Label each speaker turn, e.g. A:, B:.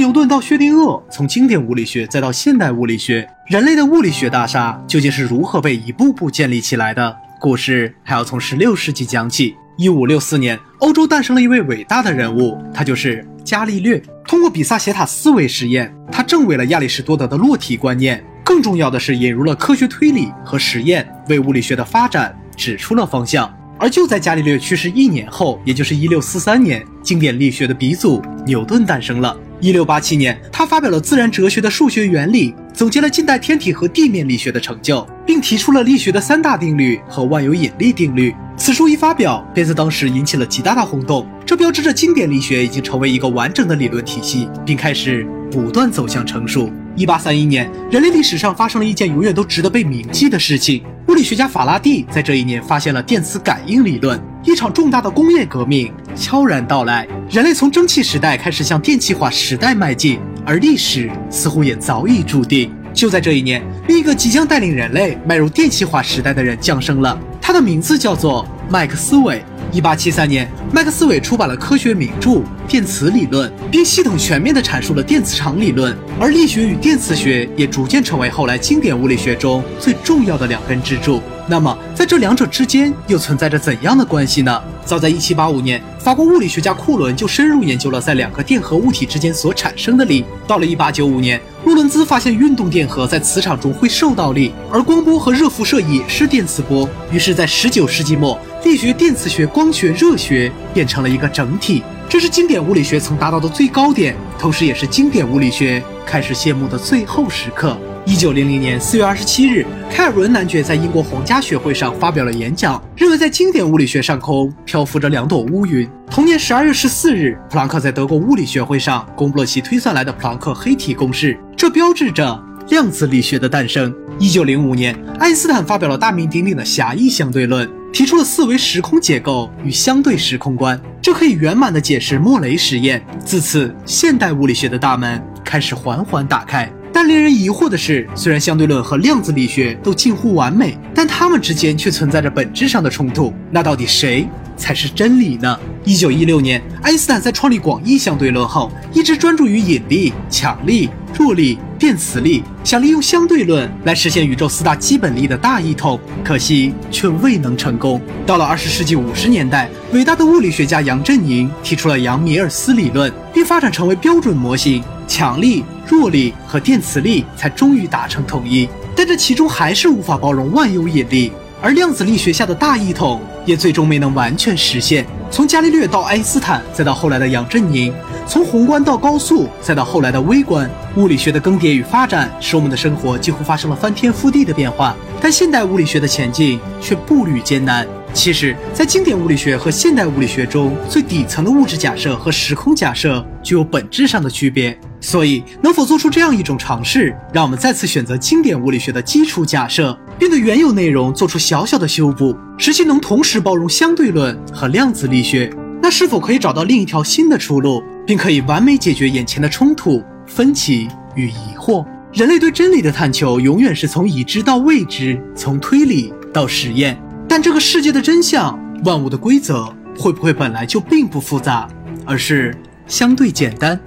A: 牛顿到薛定谔，从经典物理学再到现代物理学，人类的物理学大厦究竟是如何被一步步建立起来的？故事还要从十六世纪讲起。一五六四年，欧洲诞生了一位伟大的人物，他就是伽利略。通过比萨斜塔思维实验，他证伪了亚里士多德的落体观念。更重要的是，引入了科学推理和实验，为物理学的发展指出了方向。而就在伽利略去世一年后，也就是一六四三年，经典力学的鼻祖牛顿诞生了。一六八七年，他发表了自然哲学的数学原理，总结了近代天体和地面力学的成就，并提出了力学的三大定律和万有引力定律。此书一发表，便在当时引起了极大的轰动。这标志着经典力学已经成为一个完整的理论体系，并开始不断走向成熟。一八三一年，人类历史上发生了一件永远都值得被铭记的事情：物理学家法拉第在这一年发现了电磁感应理论。一场重大的工业革命悄然到来，人类从蒸汽时代开始向电气化时代迈进，而历史似乎也早已注定。就在这一年，另一个即将带领人类迈入电气化时代的人降生了，他的名字叫做麦克斯韦。一八七三年，麦克斯韦出版了科学名著《电磁理论》，并系统全面地阐述了电磁场理论。而力学与电磁学也逐渐成为后来经典物理学中最重要的两根支柱。那么，在这两者之间又存在着怎样的关系呢？早在1785年，法国物理学家库伦就深入研究了在两个电荷物体之间所产生的力。到了1895年，洛伦兹发现运动电荷在磁场中会受到力，而光波和热辐射也是电磁波。于是，在19世纪末，力学、电磁学、光学、热学变成了一个整体。这是经典物理学曾达到的最高点，同时也是经典物理学开始谢幕的最后时刻。一九零零年四月二十七日，开尔文男爵在英国皇家学会上发表了演讲，认为在经典物理学上空漂浮着两朵乌云。同年十二月十四日，普朗克在德国物理学会上公布了其推算来的普朗克黑体公式，这标志着量子力学的诞生。一九零五年，爱因斯坦发表了大名鼎鼎的狭义相对论，提出了四维时空结构与相对时空观，这可以圆满地解释莫雷实验。自此，现代物理学的大门开始缓缓打开。但令人疑惑的是，虽然相对论和量子力学都近乎完美，但它们之间却存在着本质上的冲突。那到底谁才是真理呢？一九一六年，爱因斯坦在创立广义相对论后，一直专注于引力、强力、弱力、电磁力，想利用相对论来实现宇宙四大基本力的大一统，可惜却未能成功。到了二十世纪五十年代，伟大的物理学家杨振宁提出了杨米尔斯理论，并发展成为标准模型，强力。弱力和电磁力才终于达成统一，但这其中还是无法包容万有引力，而量子力学下的大一统也最终没能完全实现。从伽利略到爱因斯坦，再到后来的杨振宁，从宏观到高速，再到后来的微观，物理学的更迭与发展，使我们的生活几乎发生了翻天覆地的变化。但现代物理学的前进却步履艰难。其实，在经典物理学和现代物理学中，最底层的物质假设和时空假设具有本质上的区别。所以，能否做出这样一种尝试，让我们再次选择经典物理学的基础假设，并对原有内容做出小小的修补，使其能同时包容相对论和量子力学？那是否可以找到另一条新的出路，并可以完美解决眼前的冲突、分歧与疑惑？人类对真理的探求，永远是从已知到未知，从推理到实验。但这个世界的真相，万物的规则，会不会本来就并不复杂，而是相对简单？